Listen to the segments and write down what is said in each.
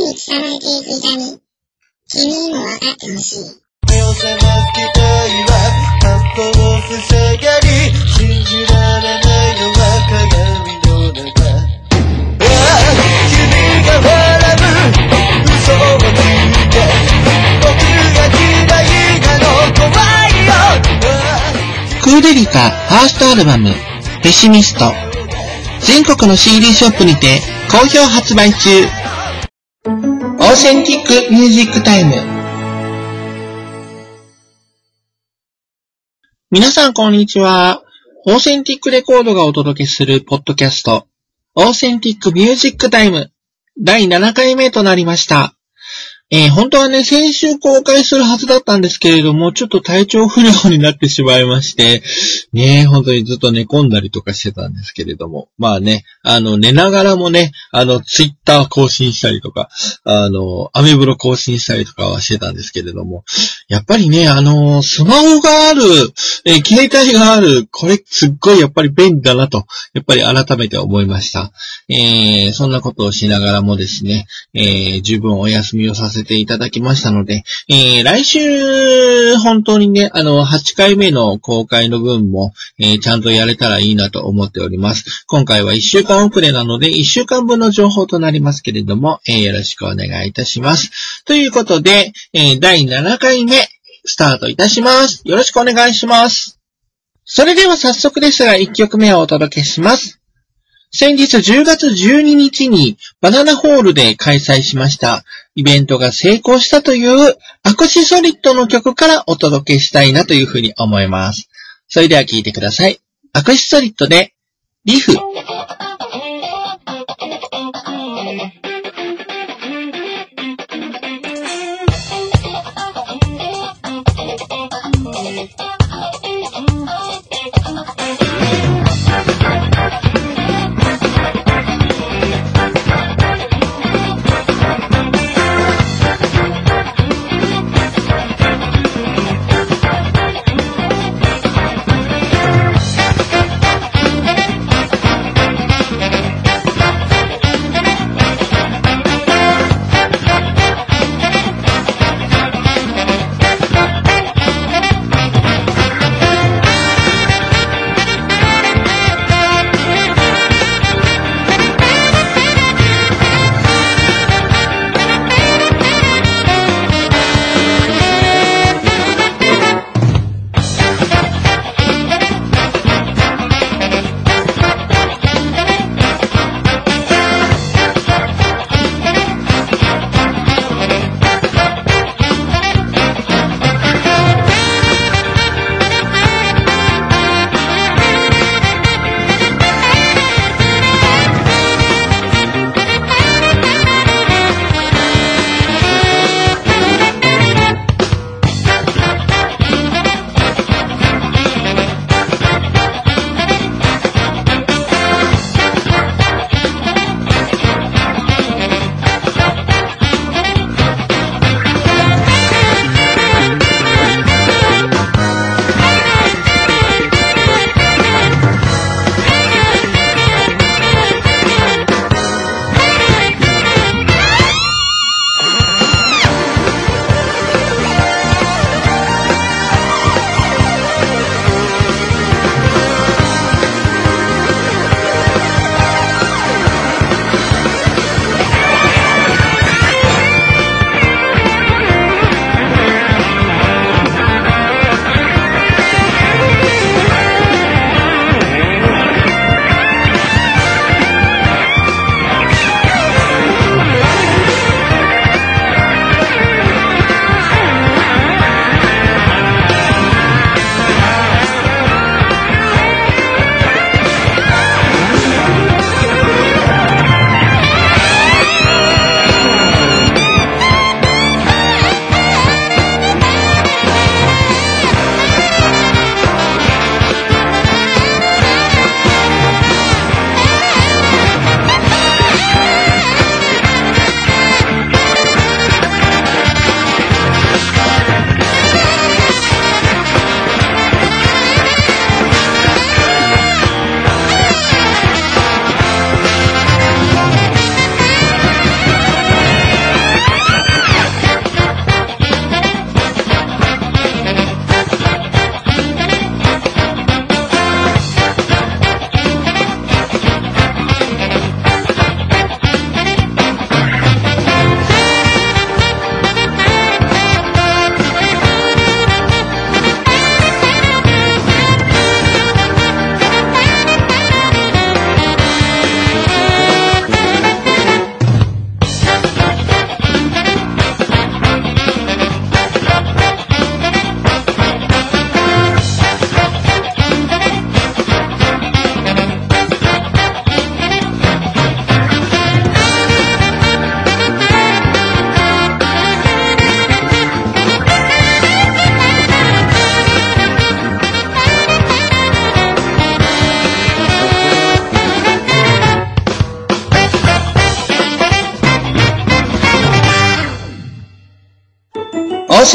に伝われていく痛み、君にも分かってほしい。クーデリカファーストアルバム、ペシミスト。全国の CD ショップにて好評発売中。 Authentic Music Time。皆さんこんにちは。オーセンティックレコードがお届けするポッドキャスト、 Authentic Music Time、第7回目となりました。えー本当はね、先週公開するはずだったんですけれども、ちょっと体調不良になってしまいまして、ね、本当にずっと寝込んだりとかしてたんですけれども、まあね、あの、寝ながらもね、あの、ツイッター更新したりとか、あの、アメブロ更新したりとかはしてたんですけれども、やっぱりね、あの、スマホがある、えー携帯がある、これすっごいやっぱり便利だなと、やっぱり改めて思いました。えー、そんなことをしながらもですね、えー、十分お休みをさせせていただきましたので、えー、来週、本当にね、あの、8回目の公開の分も、えー、ちゃんとやれたらいいなと思っております。今回は1週間遅れなので、1週間分の情報となりますけれども、えー、よろしくお願いいたします。ということで、えー、第7回目、スタートいたします。よろしくお願いします。それでは早速ですが、1曲目をお届けします。先日10月12日にバナナホールで開催しましたイベントが成功したというアクシソリッドの曲からお届けしたいなというふうに思います。それでは聴いてください。アクシソリッドでリフ。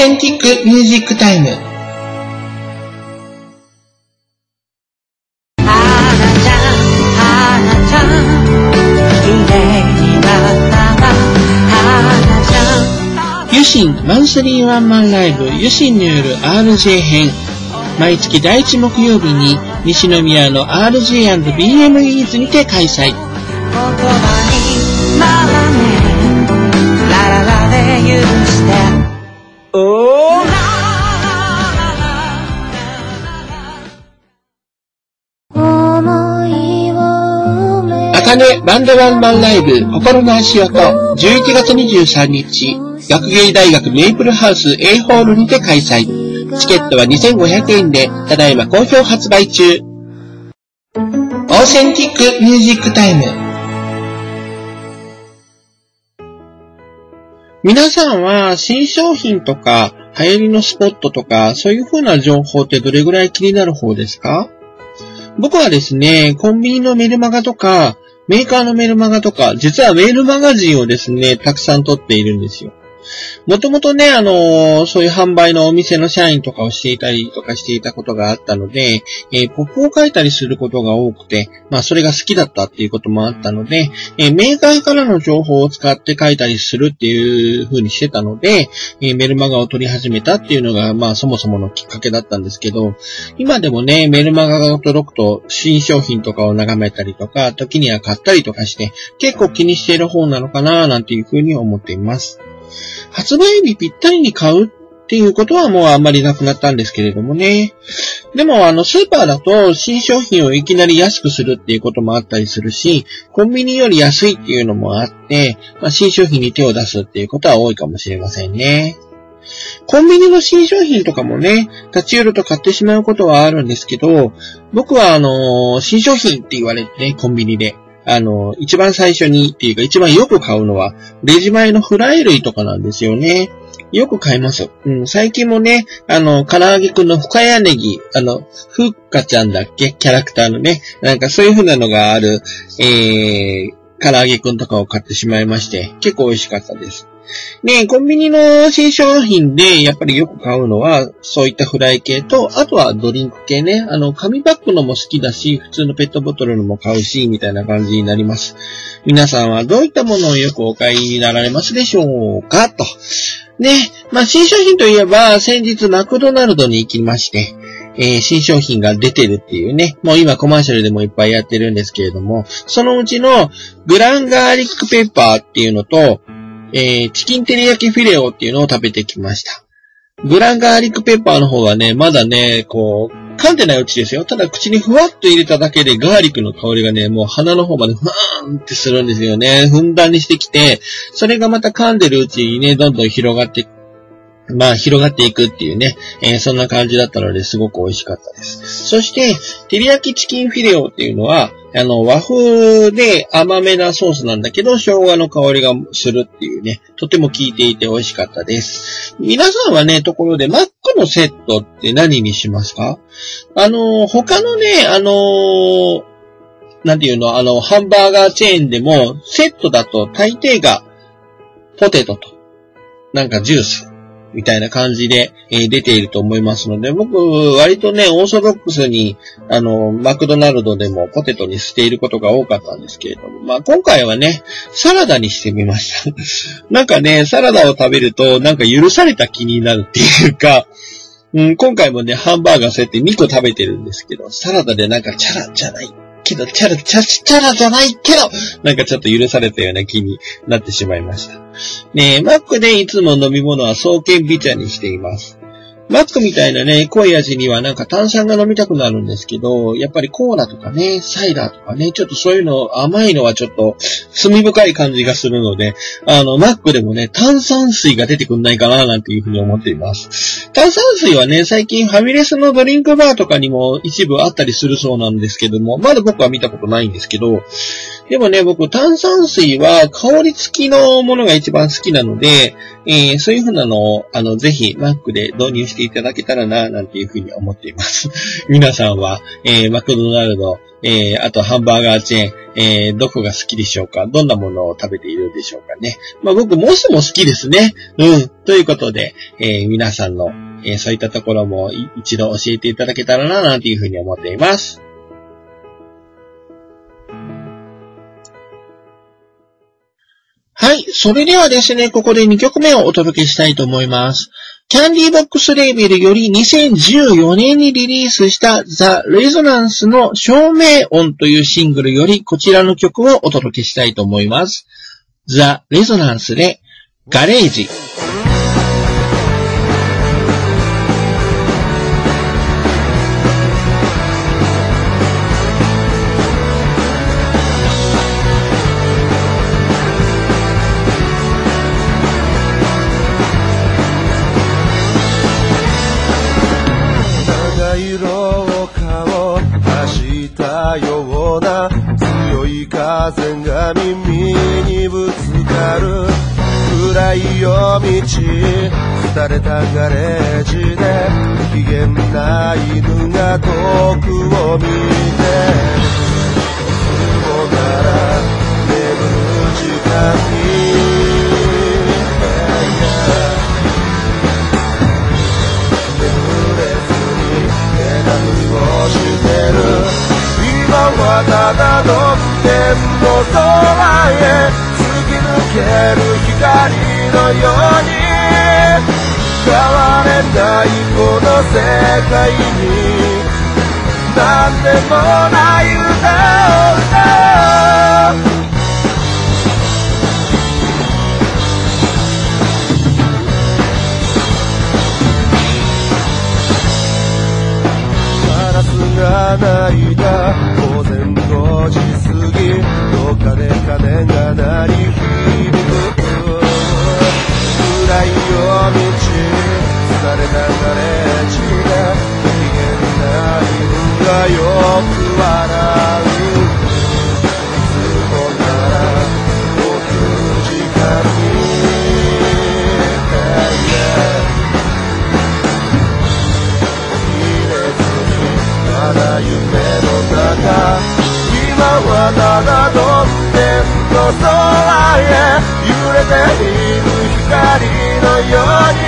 センティックミュージックタイム。花ちゃん、花ちゃん、綺麗になったな、ちゃん。ユシンマンスリーワンマンライブユシンによる RJ 編。毎月第1木曜日に西宮の RJ&BMEs にて開催。バンドワンマンライブ心の足音11月23日学芸大学メイプルハウス A ホールにて開催。チケットは2500円でただいま好評発売中。 Authentic Music Time。皆さんは新商品とか流行りのスポットとかそういう風な情報ってどれぐらい気になる方ですか？僕はですね、コンビニのメルマガとか、メーカーのメールマガとか、実はメールマガジンをですね、たくさん撮っているんですよ。もともとね、あのそういう販売のお店の社員とかをしていたりとかしていたことがあったので、えーポップを書いたりすることが多くて、まあそれが好きだったっていうこともあったので、えーメーカーからの情報を使って書いたりするっていう風にしてたので、えーメルマガを取り始めたっていうのが、まあそもそものきっかけだったんですけど、今でもね、メルマガが届くと新商品とかを眺めたりとか、時には買ったりとかして、結構気にしている方なのかななんていう風に思っています。発売日ぴったりに買うっていうことはもうあんまりなくなったんですけれどもね。でもあのスーパーだと新商品をいきなり安くするっていうこともあったりするし、コンビニより安いっていうのもあって、まあ、新商品に手を出すっていうことは多いかもしれませんね。コンビニの新商品とかもね、立ち寄ると買ってしまうことはあるんですけど、僕はあの新商品って言われてね、コンビニで。あの、一番最初にっていうか一番よく買うのは、レジ前のフライ類とかなんですよね。よく買います。うん、最近もね、あの、唐揚げくんの深谷ネギ、あの、ふっかちゃんだっけ？キャラクターのね、なんかそういう風なのがある、えー、唐揚げくんとかを買ってしまいまして、結構美味しかったです。ねコンビニの新商品でやっぱりよく買うのは、そういったフライ系と、あとはドリンク系ね。あの、紙パックのも好きだし、普通のペットボトルのも買うし、みたいな感じになります。皆さんはどういったものをよくお買いになられますでしょうか？と。ね、まあ、新商品といえば、先日マクドナルドに行きまして、えー新商品が出てるっていうね、もう今コマーシャルでもいっぱいやってるんですけれども、そのうちのグランガーリックペッパーっていうのと、えーチキンテリヤキフィレオっていうのを食べてきました。ブランガーリックペッパーの方はね、まだね、こう、噛んでないうちですよ。ただ口にふわっと入れただけでガーリックの香りがね、もう鼻の方までふわーんってするんですよね。ふんだんにしてきて、それがまた噛んでるうちにね、どんどん広がって、まあ広がっていくっていうね、えーそんな感じだったのですごく美味しかったです。そして、照り焼きチキンフィレオっていうのは、あの、和風で甘めなソースなんだけど、生姜の香りがするっていうね、とても効いていて美味しかったです。皆さんはね、ところで、マックのセットって何にしますか？あの、他のね、あの、なんていうの、あの、ハンバーガーチェーンでも、セットだと大抵が、ポテトと、なんかジュース、みたいな感じで、えー出ていると思いますので、僕、割とね、オーソドックスに、あの、マクドナルドでもポテトにしていることが多かったんですけれども、まあ今回はね、サラダにしてみました。なんかね、サラダを食べると、なんか許された気になるっていうか、うん、今回もね、ハンバーガーそうやって2個食べてるんですけど、サラダでなんかチャラじゃないけど、チャラ、チャチャラじゃないけど、なんかちょっと許されたような気になってしまいました。ねえ、マックでいつも飲み物は双剣美茶にしています。マックみたいなね、濃い味にはなんか炭酸が飲みたくなるんですけど、やっぱりコーラとかね、サイダーとかね、ちょっとそういうの甘いのはちょっと罪深い感じがするので、あの、マックでもね、炭酸水が出てくんないかななんていうふうに思っています。炭酸水はね、最近ファミレスのドリンクバーとかにも一部あったりするそうなんですけども、まだ僕は見たことないんですけど、でもね、僕炭酸水は香り付きのものが一番好きなので、えーそういうふうなのを、あの、ぜひ、マックで導入していただけたらな、なんていうふうに思っています。皆さんは、えーマクドナルド、えー、あとハンバーガーチェーン、えー、どこが好きでしょうか？どんなものを食べているでしょうかね？まあ僕、モスも好きですね。うん。ということで、えー、皆さんの、えー、そういったところも一度教えていただけたらな、なんていうふうに思っています。はい。それではですね、ここで2曲目をお届けしたいと思います。キャンディーボックスレーベルより2014年にリリースしたザ・レゾナンスの照明音というシングルよりこちらの曲をお届けしたいと思います。ザ・レゾナンスでガレージ。日廃れたガレージで機嫌な犬が遠くを見て雲からように変われないこの世界に何でもない歌を歌う。ガラスが泣いた午前5時過ぎどっかで鐘が鳴り響く暗い夜道疲れたガレージで不機嫌な犬がよく笑ういつもなら起きる時間に入れずにまだ夢の中今はただどん天の空へ揺れている光のように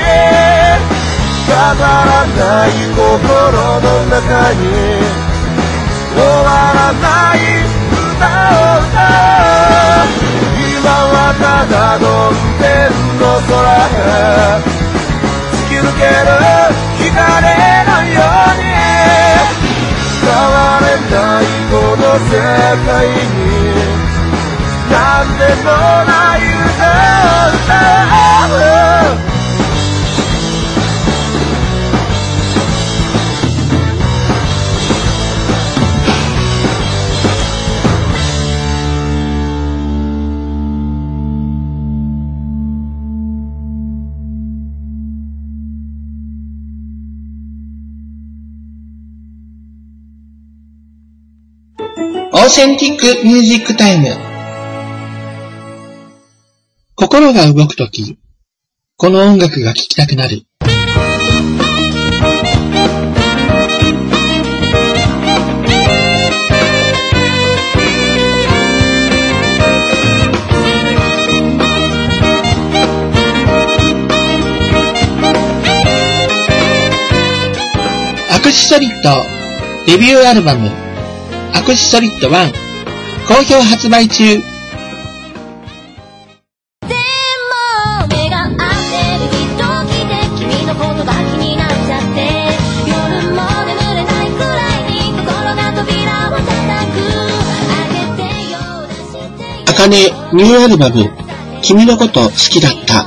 飾らない心の中に終わらない歌を歌う。今はただどん天の空へ。突き抜ける光のように変われないこの世界に。何でもない歌を歌うオーセンティックミュージックタイム。心が動くとき、この音楽が聴きたくなる。アクシソリッドデビューアルバムアクシソリッド1好評発売中してよあかねニューアルバム君のこと好きだった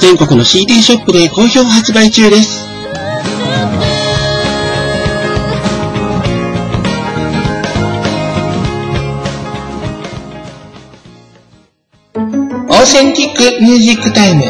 全国の CD ショップで好評発売中です。 Authentic Music Time。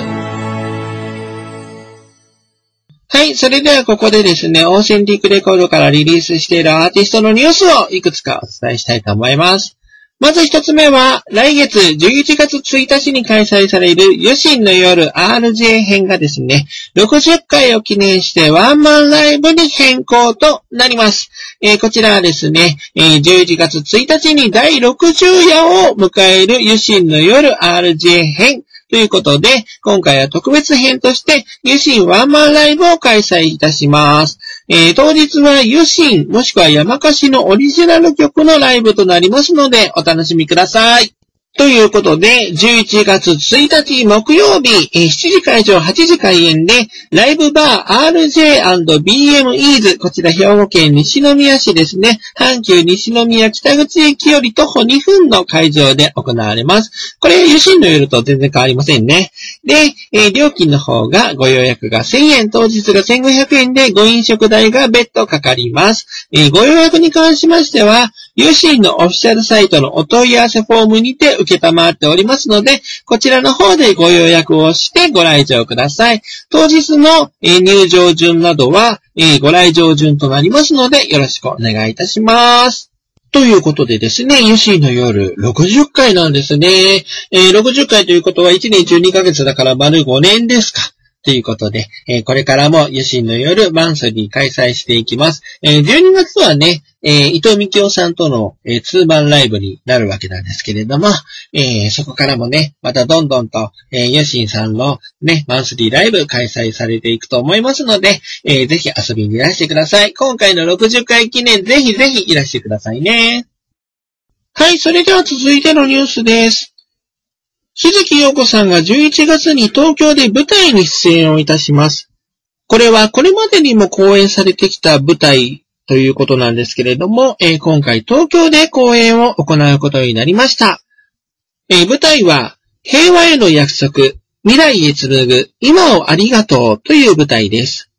はい、それではここでですね、 Authentic Record からリリースしているアーティストのニュースをいくつかお伝えしたいと思います。まず一つ目は、来月11月1日に開催される余震の夜 RJ 編がですね、60回を記念してワンマンライブに変更となります。えーこちらはですね、えー11月1日に第60夜を迎える余震の夜 RJ 編ということで、今回は特別編として、余震ワンマンライブを開催いたします。えー当日はユシン、もしくは山菓子のオリジナル曲のライブとなりますので、お楽しみください。ということで、11月1日木曜日、7時会場、8時開演で、ライブバー RJ&BM イーズ、こちら兵庫県西宮市ですね。阪急西宮北口駅より徒歩2分の会場で行われます。これ、余震の夜と全然変わりませんね。で、えー料金の方が、ご予約が1000円、当日が1500円で、ご飲食代が別途かかります。えーご予約に関しましては、ユーシーのオフィシャルサイトのお問い合わせフォームにて受けたまっておりますので、こちらの方でご予約をしてご来場ください。当日の入場順などは、ご来場順となりますので、よろしくお願いいたします。ということでですね、ユシーの夜60回なんですね。えー60回ということは1年12ヶ月だから丸5年ですか。ということで、えーこれからもユシンの夜マンスリー開催していきます。えー12月はね、えー伊藤美京さんとの、えーツーマンライブになるわけなんですけれども、えーそこからもね、またどんどんと、えーユシンさんのね、マンスリーライブ開催されていくと思いますので、えーぜひ遊びにいらしてください。今回の60回記念、ぜひぜひいらしてくださいね。はい、それでは続いてのニュースです。日月陽子さんが11月に東京で舞台に出演をいたします。これはこれまでにも公演されてきた舞台ということなんですけれども、えー今回東京で公演を行うことになりました。えー舞台は平和への約束、未来へ紡ぐ、今をありがとうという舞台です。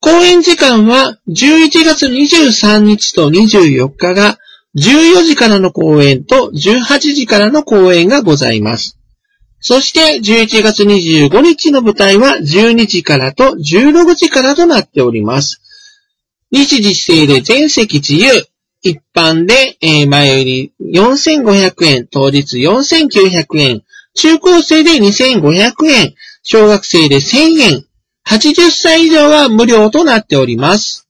公演時間は11月23日と24日が14時からの公演と18時からの公演がございます。そして11月25日の舞台は12時からと16時からとなっております。日時指定で全席自由。一般で、前売り4500円、当日4900円、中高生で2500円、小学生で1000円、80歳以上は無料となっております。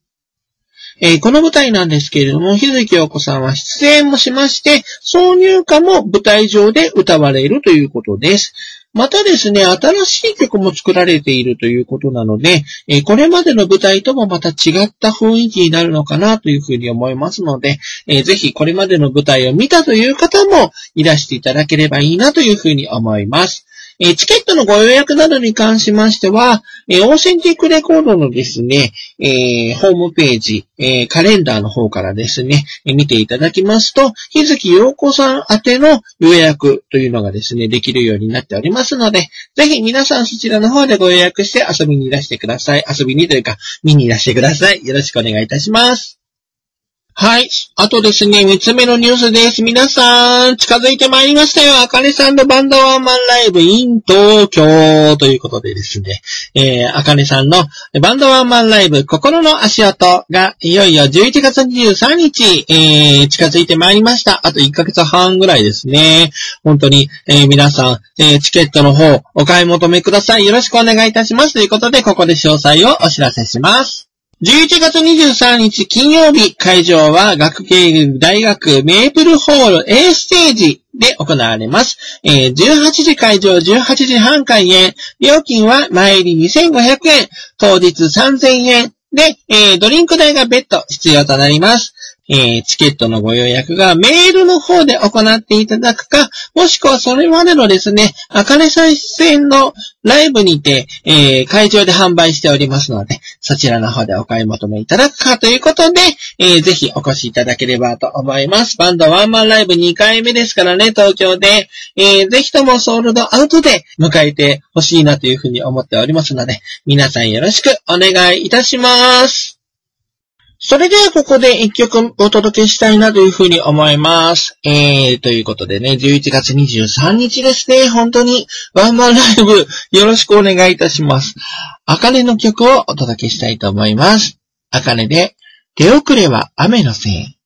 えーこの舞台なんですけれども、日月陽子さんは出演もしまして、挿入歌も舞台上で歌われるということです。またですね、新しい曲も作られているということなので、えーこれまでの舞台ともまた違った雰囲気になるのかなというふうに思いますので、えーぜひこれまでの舞台を見たという方もいらしていただければいいなというふうに思います。えチケットのご予約などに関しましては、えオーセンティックレコードのですね、えホームページ、えカレンダーの方からですね、え見ていただきますと、日月陽子さん宛ての予約というのがですね、できるようになっておりますので、ぜひ皆さんそちらの方でご予約して遊びにいらしてください。遊びにというか、見にいらしてください。よろしくお願いいたします。はい。あとですね、三つ目のニュースです。皆さん、近づいてまいりましたよ。あかねさんのバンドワンマンライブ in 東京ということでですね、えー、あかねさんのバンドワンマンライブ心の足音がいよいよ11月23日、えー、近づいてまいりました。あと1ヶ月半ぐらいですね。本当に、えー皆さん、えーチケットの方、お買い求めください。よろしくお願いいたします。ということで、ここで詳細をお知らせします。11月23日金曜日、会場は学芸大学メープルホール A ステージで行われます。えー18時会場、18時半開演。料金は前入り2500円、当日3000円。で、えードリンク代が別途必要となります。えーチケットのご予約がメールの方で行っていただくか、もしくはそれまでのですね、あかねさん出演のライブにて、えー会場で販売しておりますので、そちらの方でお買い求めいただくかということで、えーぜひお越しいただければと思います。バンドワンマンライブ2回目ですからね、東京で。えーぜひともソールドアウトで迎えてほしいなというふうに思っておりますので、皆さんよろしくお願いいたします。それではここで一曲お届けしたいなというふうに思います。えー、ということでね、11月23日ですね、本当にワンマンライブよろしくお願いいたします。あかねの曲をお届けしたいと思います。あかねで、手遅れは雨のせい。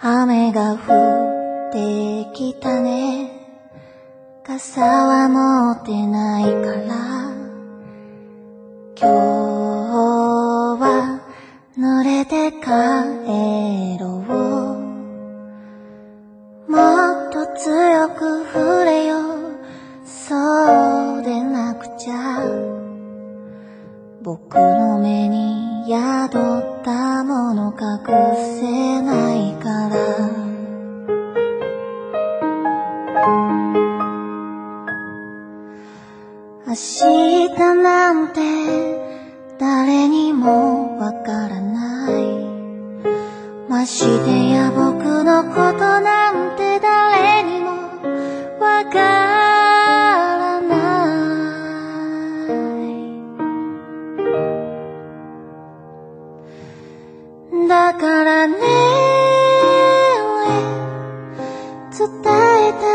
雨が降ってきたね。傘は持ってないから。今日は濡れて帰ろう。もっと強く触れよ。そうでなくちゃ。僕の目に宿ったもの隠せないから。明日なんて誰にもわからない。ましてや僕のことなんて誰にもわからない。だからね伝えた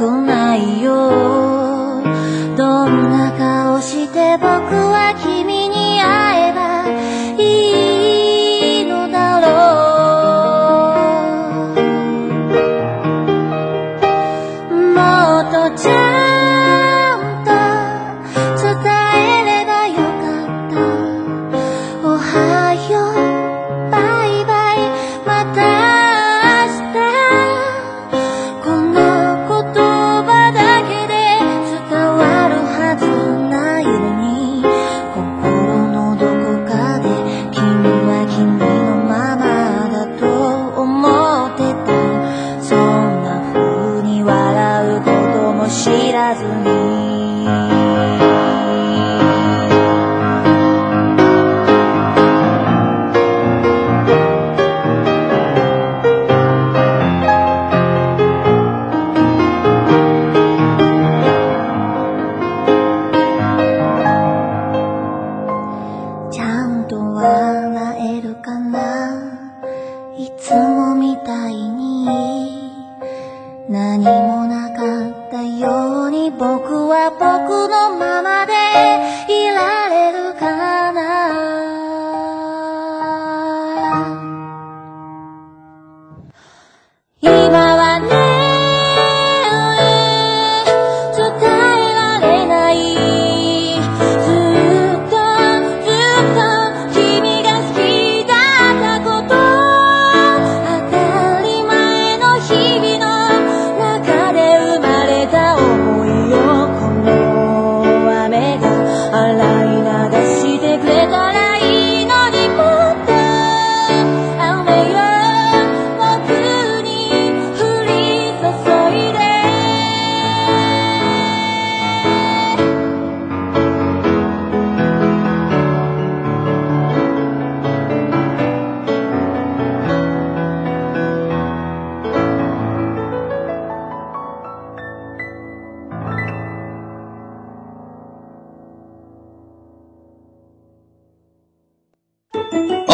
con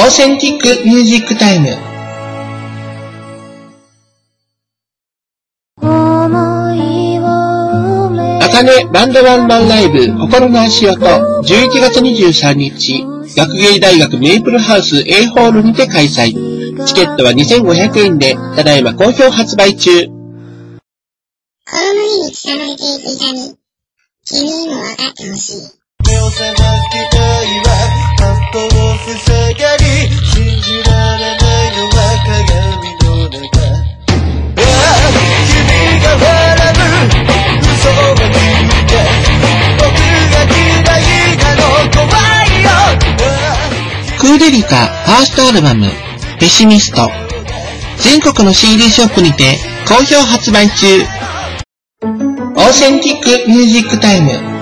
アセンティックミュージックタイム。かねバンドワンマンライブ心の足音11月23日学芸大学メイプルハウス A ホールにて開催。チケットは2500円でただいま好評発売中。公の員にいていく痛君にも分かってほしい。島を塞がり信じられないのは鏡の中ああ君が笑う嘘がついて僕が嫌いなの怖いよああクーデリカファーストアルバム、ペシミスト。全国の CD ショップにて好評発売中。オーセンティックミュージックタイム。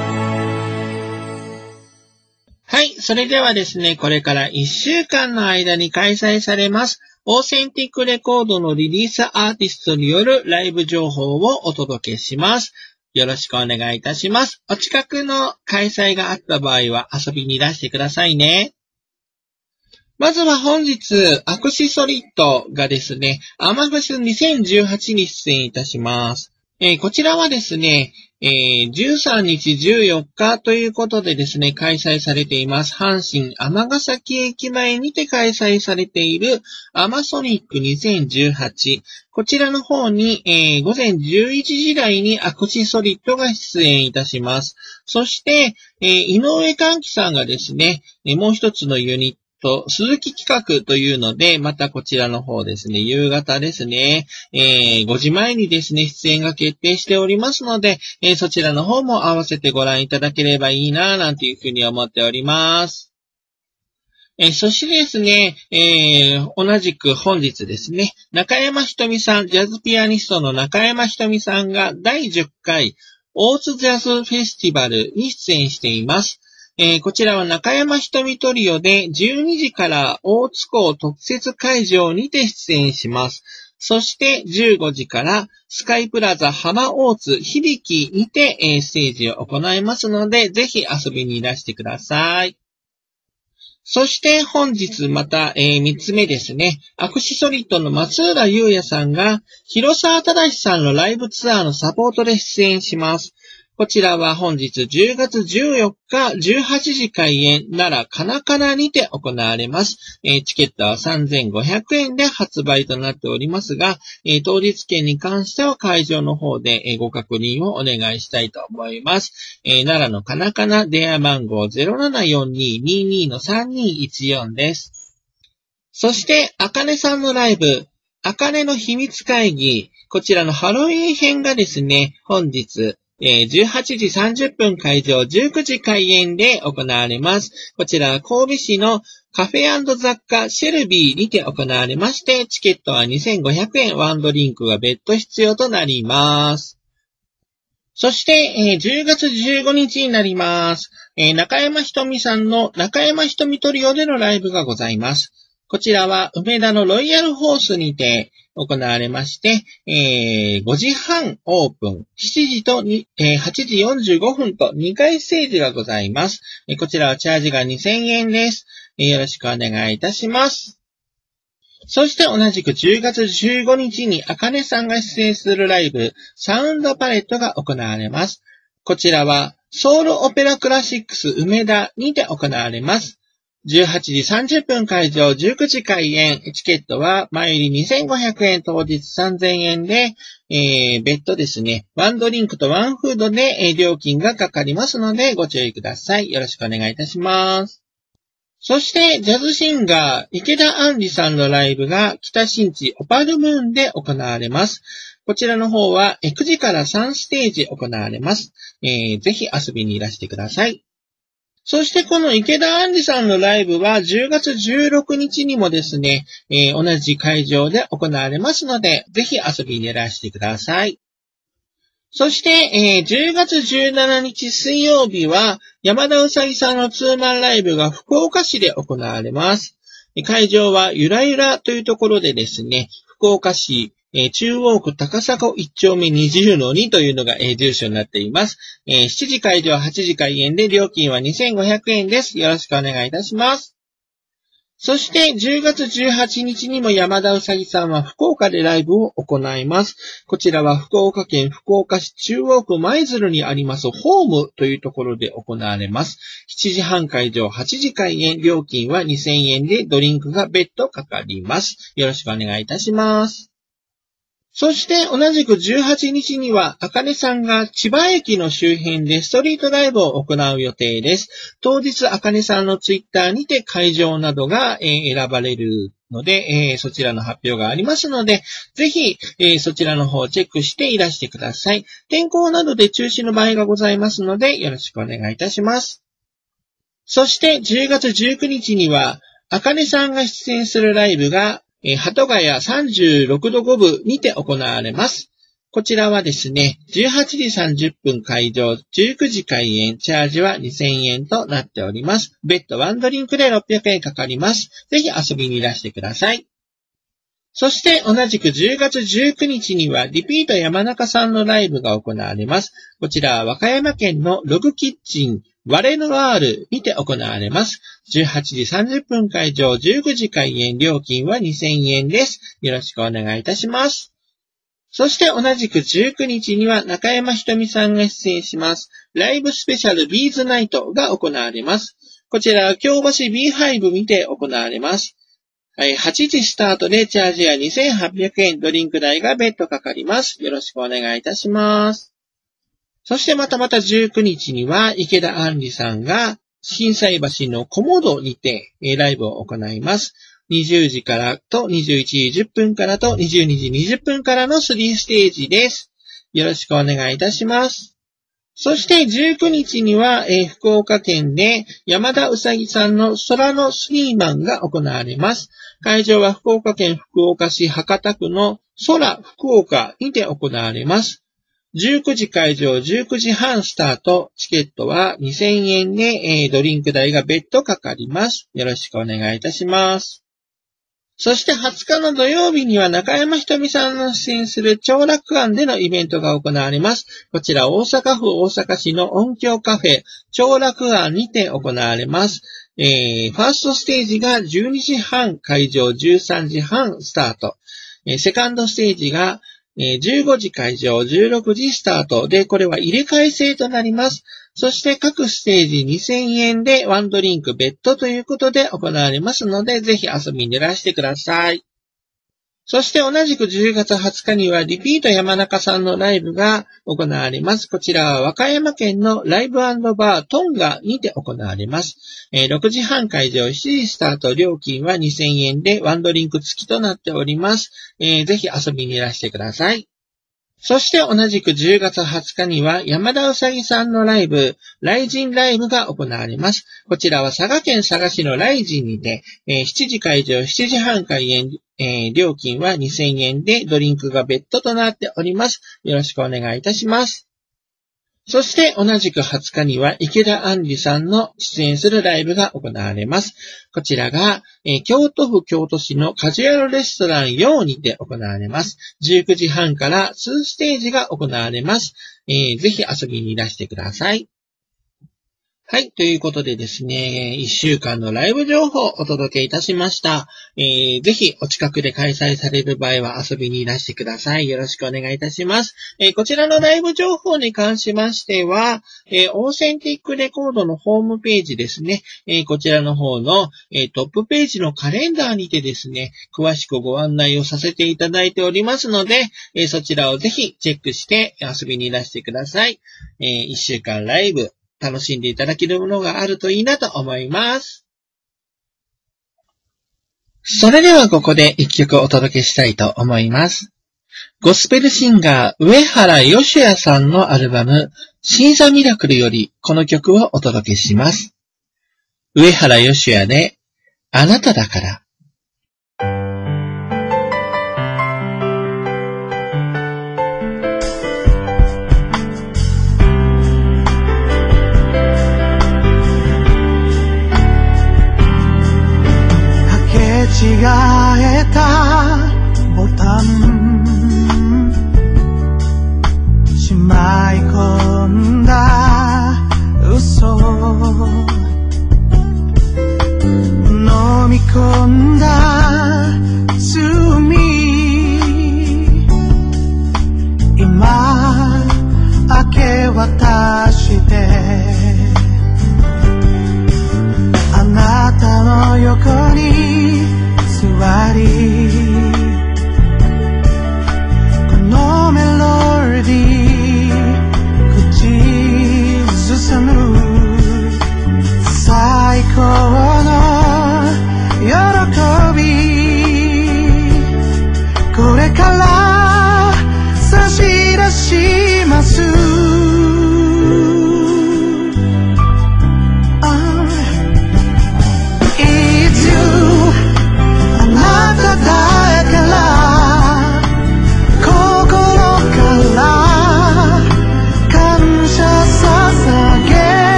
はい。それではですね、これから1週間の間に開催されます、オーセンティックレコードのリリースアーティストによるライブ情報をお届けします。よろしくお願いいたします。お近くの開催があった場合は遊びに出してくださいね。まずは本日、アクシソリッドがですね、アマフェス2018に出演いたします。えーこちらはですね、えー13日14日ということでですね、開催されています。阪神尼崎駅前にて開催されているアマソニック2018。こちらの方に、えー午前11時台にアクシソリッドが出演いたします。そして、えー井上寛樹さんがですね、もう一つのユニットト、鈴木企画というので、またこちらの方ですね、夕方ですね、えー5時前にですね、出演が決定しておりますので、えーそちらの方も合わせてご覧いただければいいな、なんていうふうに思っております。えそしてですね、えー同じく本日ですね、中山ひとみさん、ジャズピアニストの中山ひとみさんが第10回大津ジャズフェスティバルに出演しています。えーこちらは中山ひとみトリオで12時から大津港特設会場にて出演します。そして15時からスカイプラザ浜大津響きにて、えーステージを行いますので、ぜひ遊びにいらしてください。そして本日また、え3つ目ですね。アクシソリッドの松浦優也さんが、広沢正さんのライブツアーのサポートで出演します。こちらは本日10月14日18時開演奈良かなかなにて行われます。チケットは3500円で発売となっておりますが、当日券に関しては会場の方で、ご確認をお願いしたいと思います。奈良のかなかな電話番号074222-3214です。そして、あかねさんのライブ、あかねの秘密会議、こちらのハロウィン編がですね、本日、えー18時30分会場、19時開演で行われます。こちらは神戸市のカフェ雑貨シェルビーにて行われまして、チケットは2500円、ワンドリンクが別途必要となります。そして、えー10月15日になります。えー中山ひとみさんの中山ひとみトリオでのライブがございます。こちらは梅田のロイヤルホースにて行われまして、えー5時半オープン、7時とに、えー8時45分と2回ステージがございます。えーこちらはチャージが2000円です。えーよろしくお願いいたします。そして同じく10月15日にあかねさんが出演するライブ、サウンドパレットが行われます。こちらはソウルオペラクラシックス梅田にて行われます。18時30分会場、19時開演。チケットは前売り2500円、当日3000円で、えー、別途ですね、ワンドリンクとワンフードで、えー料金がかかりますのでご注意ください。よろしくお願いいたします。そして、ジャズシンガー、池田杏里さんのライブが北新地オパルムーンで行われます。こちらの方は、9時から3ステージ行われます。えーぜひ遊びにいらしてください。そしてこの池田杏里さんのライブは10月16日にもですね、えー同じ会場で行われますので、ぜひ遊びにいらしてください。そして、えー10月17日水曜日は、山田うさぎさんのツーマンライブが福岡市で行われます。会場はゆらゆらというところでですね、福岡市、えー中央区高砂1丁目20の2というのが、えー住所になっています。えー7時会場、8時開演で料金は2500円です。よろしくお願いいたします。そして、10月18日にも山田うさぎさんは福岡でライブを行います。こちらは福岡県福岡市中央区舞鶴にありますホームというところで行われます。7時半会場、8時開演、料金は2000円でドリンクが別途かかります。よろしくお願いいたします。そして同じく18日には、あかねさんが千葉駅の周辺でストリートライブを行う予定です。当日、あかねさんのツイッターにて会場などが、選ばれるので、そちらの発表がありますので、ぜひ、そちらの方をチェックしていらしてください。天候などで中止の場合がございますので、よろしくお願いいたします。そして、10月19日には、あかねさんが出演するライブが、えー、鳩ヶ谷36度5分にて行われます。こちらはですね、18時30分会場、19時開演、チャージは2000円となっております。別途ワンドリンクで600円かかります。ぜひ遊びにいらしてください。そして同じく10月19日にはリピート山中さんのライブが行われます。こちらは和歌山県のログキッチンワレノワールにて行われます。18時30分会場、19時開演、料金は2000円です。よろしくお願いいたします。そして同じく19日には中山ひとみさんが出演します。ライブスペシャルビーズナイトが行われます。こちらは京橋 B ハイブにて行われます。8時スタートでチャージは2800円、ドリンク代が別途かかります。よろしくお願いいたします。そしてまたまた19日には池田杏里さんが震災橋のコモドにてライブを行います。20時からと21時10分からと22時20分からの3ステージです。よろしくお願いいたします。そして19日には、えー福岡県で山田うさぎさんの空のスリーマンが行われます。会場は福岡県福岡市博多区の空福岡にて行われます。19時会場、19時半スタート、チケットは2000円で、えードリンク代が別途かかります。よろしくお願いいたします。そして20日の土曜日には中山ひとみさんの出演する長楽庵でのイベントが行われます。こちら大阪府大阪市の音響カフェ長楽庵にて行われます。えーファーストステージが12時半会場13時半スタート。えーセカンドステージが15時会場、16時スタートで、これは入れ替え制となります。そして各ステージ2000円でワンドリンク別途ということで行われますので、ぜひ遊びにいらしてください。そして同じく10月20日にはリピート山中さんのライブが行われます。こちらは和歌山県のライブバートンガにて行われます。6時半会場7時スタート料金は2000円でワンドリンク付きとなっております。ぜひ遊びにいらしてください。そして同じく10月20日には山田うさぎさんのライブ、ライジンライブが行われます。こちらは佐賀県佐賀市のライジンにて、えー7時会場、7時半開演、えー料金は2000円でドリンクが別途となっております。よろしくお願いいたします。そして同じく20日には池田杏里さんの出演するライブが行われます。こちらが、えー京都府京都市のカジュアルレストラン4にて行われます。19時半から2ステージが行われます。えーぜひ遊びにいらしてください。はい。ということでですね、1週間のライブ情報をお届けいたしました。えーぜひお近くで開催される場合は遊びにいらしてください。よろしくお願いいたします。えーこちらのライブ情報に関しましては、えーオーセンティックレコードのホームページですね、えーこちらの方の、えトップページのカレンダーにてですね、詳しくご案内をさせていただいておりますので、えそちらをぜひチェックして遊びにいらしてください。えー1週間ライブ、楽しんでいただけるものがあるといいなと思います。それではここで一曲お届けしたいと思います。ゴスペルシンガー、上原義也さんのアルバム、シーザミラクルよりこの曲をお届けします。上原義也で、あなただから。違えたボタン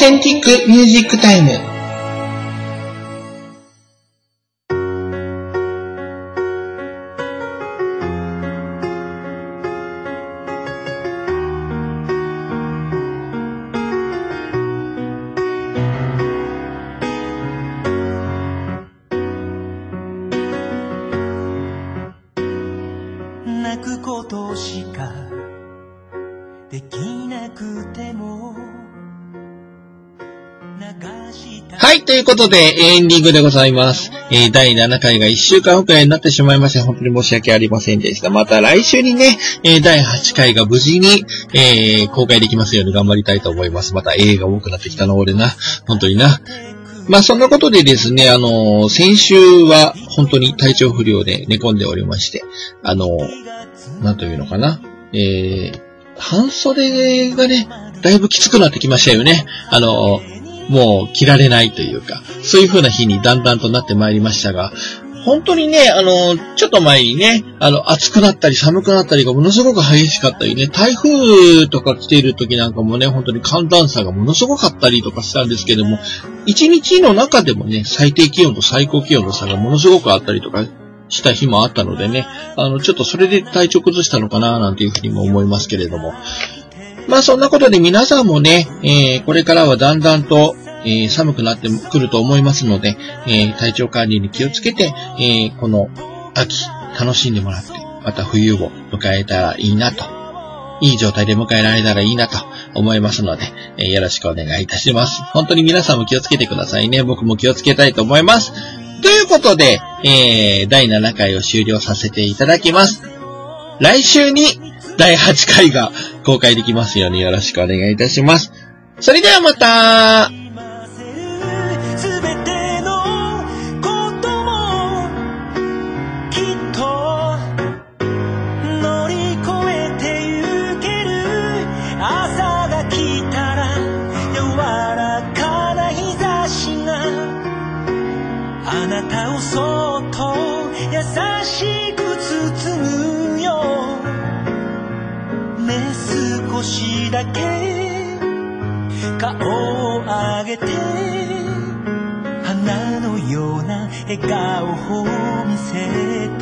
センティックミュージックタイム。ことで、エンディングでございます。えー第7回が1週間遅れになってしまいまして、本当に申し訳ありませんでした。また来週にね、えー第8回が無事に、えー公開できますように頑張りたいと思います。また映画多くなってきたな、俺な。本当にな。まあそんなことでですね、あの先週は本当に体調不良で寝込んでおりまして、あのーなんというのかな。えー、半袖がね、だいぶきつくなってきましたよね。あのもう着られないというか、そういう風な日にだんだんとなってまいりましたが、本当にね、あの、ちょっと前にね、あの、暑くなったり寒くなったりがものすごく激しかったりね、台風とか来ている時なんかもね、本当に寒暖差がものすごかったりとかしたんですけども、一日の中でもね、最低気温と最高気温の差がものすごくあったりとかした日もあったのでね、あの、ちょっとそれで体調崩したのかな、なんていうふうにも思いますけれども、まあそんなことで皆さんもね、えーこれからはだんだんと、えー寒くなってくると思いますので、えー体調管理に気をつけて、えーこの秋楽しんでもらって、また冬を迎えたらいいなと、いい状態で迎えられたらいいなと思いますので、えーよろしくお願いいたします。本当に皆さんも気をつけてくださいね。僕も気をつけたいと思います。ということで、えー第7回を終了させていただきます。来週に第8回が公開できますようによろしくお願いいたします。それではまただけ顔を上げて花のような笑顔を見せて